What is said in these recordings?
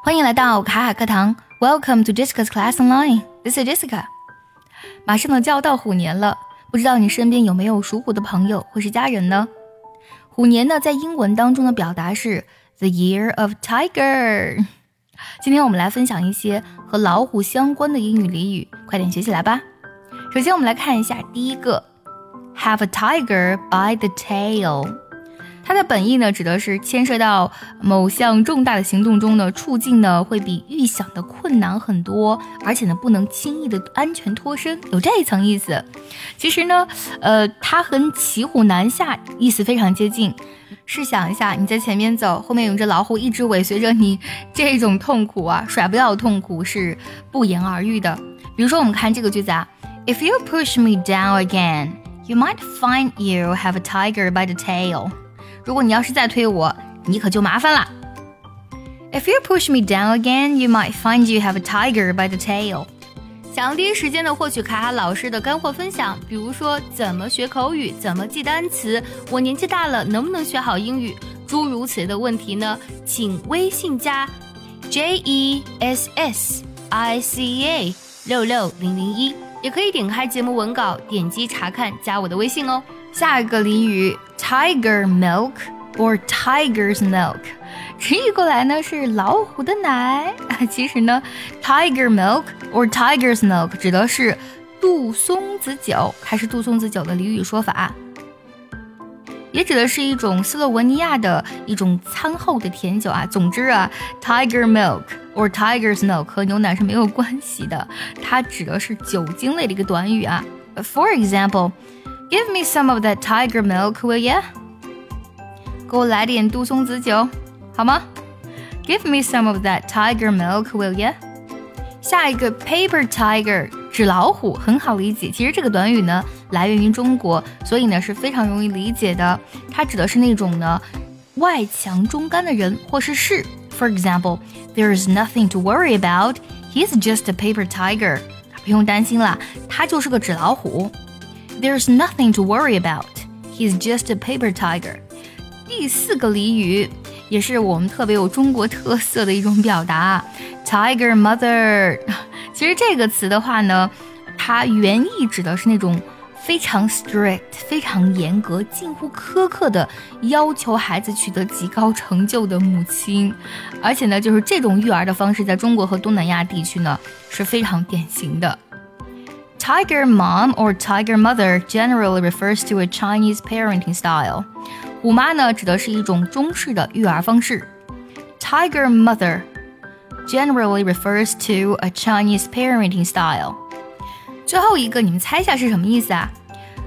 欢迎来到卡卡课堂，Welcome to Jessica's Class Online. This is Jessica. 马上呢就要到虎年了，不知道你身边有没有属虎的朋友或是家人呢？虎年呢在英文当中的表达是 The Year of Tiger。今天我们来分享一些和老虎相关的英语俚语，快点学起来吧。首先我们来看一下第一个，Have a tiger by the tail。它的本意呢，指的是牵涉到某项重大的行动中呢，处境呢会比预想的困难很多，而且呢不能轻易的安全脱身，有这一层意思。其实呢，呃，它和骑虎难下意思非常接近。试想一下，你在前面走，后面有只老虎一直尾随着你，这种痛苦啊，甩不掉的痛苦是不言而喻的。比如说，我们看这个句子啊，If you push me down again, you might find you have a tiger by the tail. 如果你要是再推我，你可就麻烦了。If you push me down again, you might find you have a tiger by the tail。想要第一时间的获取卡卡老师的干货分享，比如说怎么学口语，怎么记单词，我年纪大了能不能学好英语，诸如此类的问题呢？请微信加 J E S S I C A 六六零零一，也可以点开节目文稿，点击查看，加我的微信哦。下一个俚语。Tiger milk or tiger's milk，直译过来呢是老虎的奶。其实呢，Tiger milk or tiger's milk 指的是杜松子酒，还是杜松子酒的俚语说法，也指的是一种斯洛文尼亚的一种餐后的甜酒啊。总之啊，Tiger milk or tiger's milk 和牛奶是没有关系的，它指的是酒精类的一个短语啊。For example。Give me some of that tiger milk, will ya? 给我来点杜松子酒，好吗？Give me some of that tiger milk, will ya? 下一个 paper tiger 纸老虎很好理解。其实这个短语呢来源于中国，所以呢是非常容易理解的。它指的是那种呢外强中干的人或是事。For example, there is nothing to worry about. He's just a paper tiger. 不用担心啦，他就是个纸老虎。 There's nothing to worry about. He's just a paper tiger. 第四个俚语也是我们特别有中国特色的一种表达，Tiger Mother。其实这个词的话呢，它原意指的是那种非常 strict、非常严格、近乎苛刻的要求孩子取得极高成就的母亲。而且呢，就是这种育儿的方式，在中国和东南亚地区呢是非常典型的。Tiger mom or tiger mother generally refers to a Chinese parenting style。虎妈呢，指的是一种中式的育儿方式。Tiger mother generally refers to a Chinese parenting style。最后一个，你们猜一下是什么意思啊？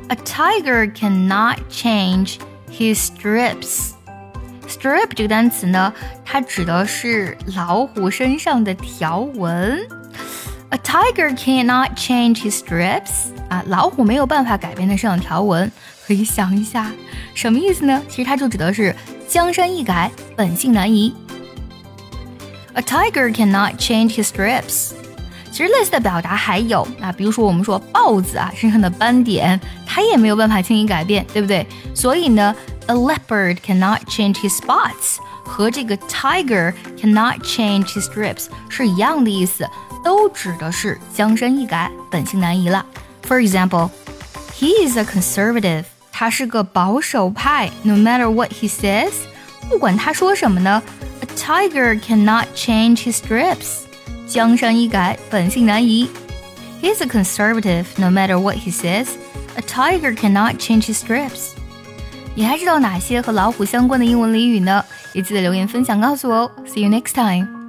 A tiger cannot change his strips。Strip 这个单词呢，它指的是老虎身上的条纹。 A tiger cannot change his strips 啊，老虎没有办法改变它身上条纹。可以想一下，什么意思呢？其实它就指的是江山易改，本性难移。A tiger cannot change his strips。其实类似的表达还有啊，比如说我们说豹子啊身上的斑点，它也没有办法轻易改变，对不对？所以呢，a leopard cannot change his spots 和这个 tiger cannot change his strips 是一样的意思。 都指的是江山易改，本性难移了。For example, he is a conservative，他是个保守派。No matter what he says，不管他说什么呢，a tiger cannot change his strips，江山易改，本性难移。He's a conservative. No matter what he says, a tiger cannot change his strips. 你还知道哪些和老虎相关的英文俚语呢？也记得留言分享告诉我哦。See you next time.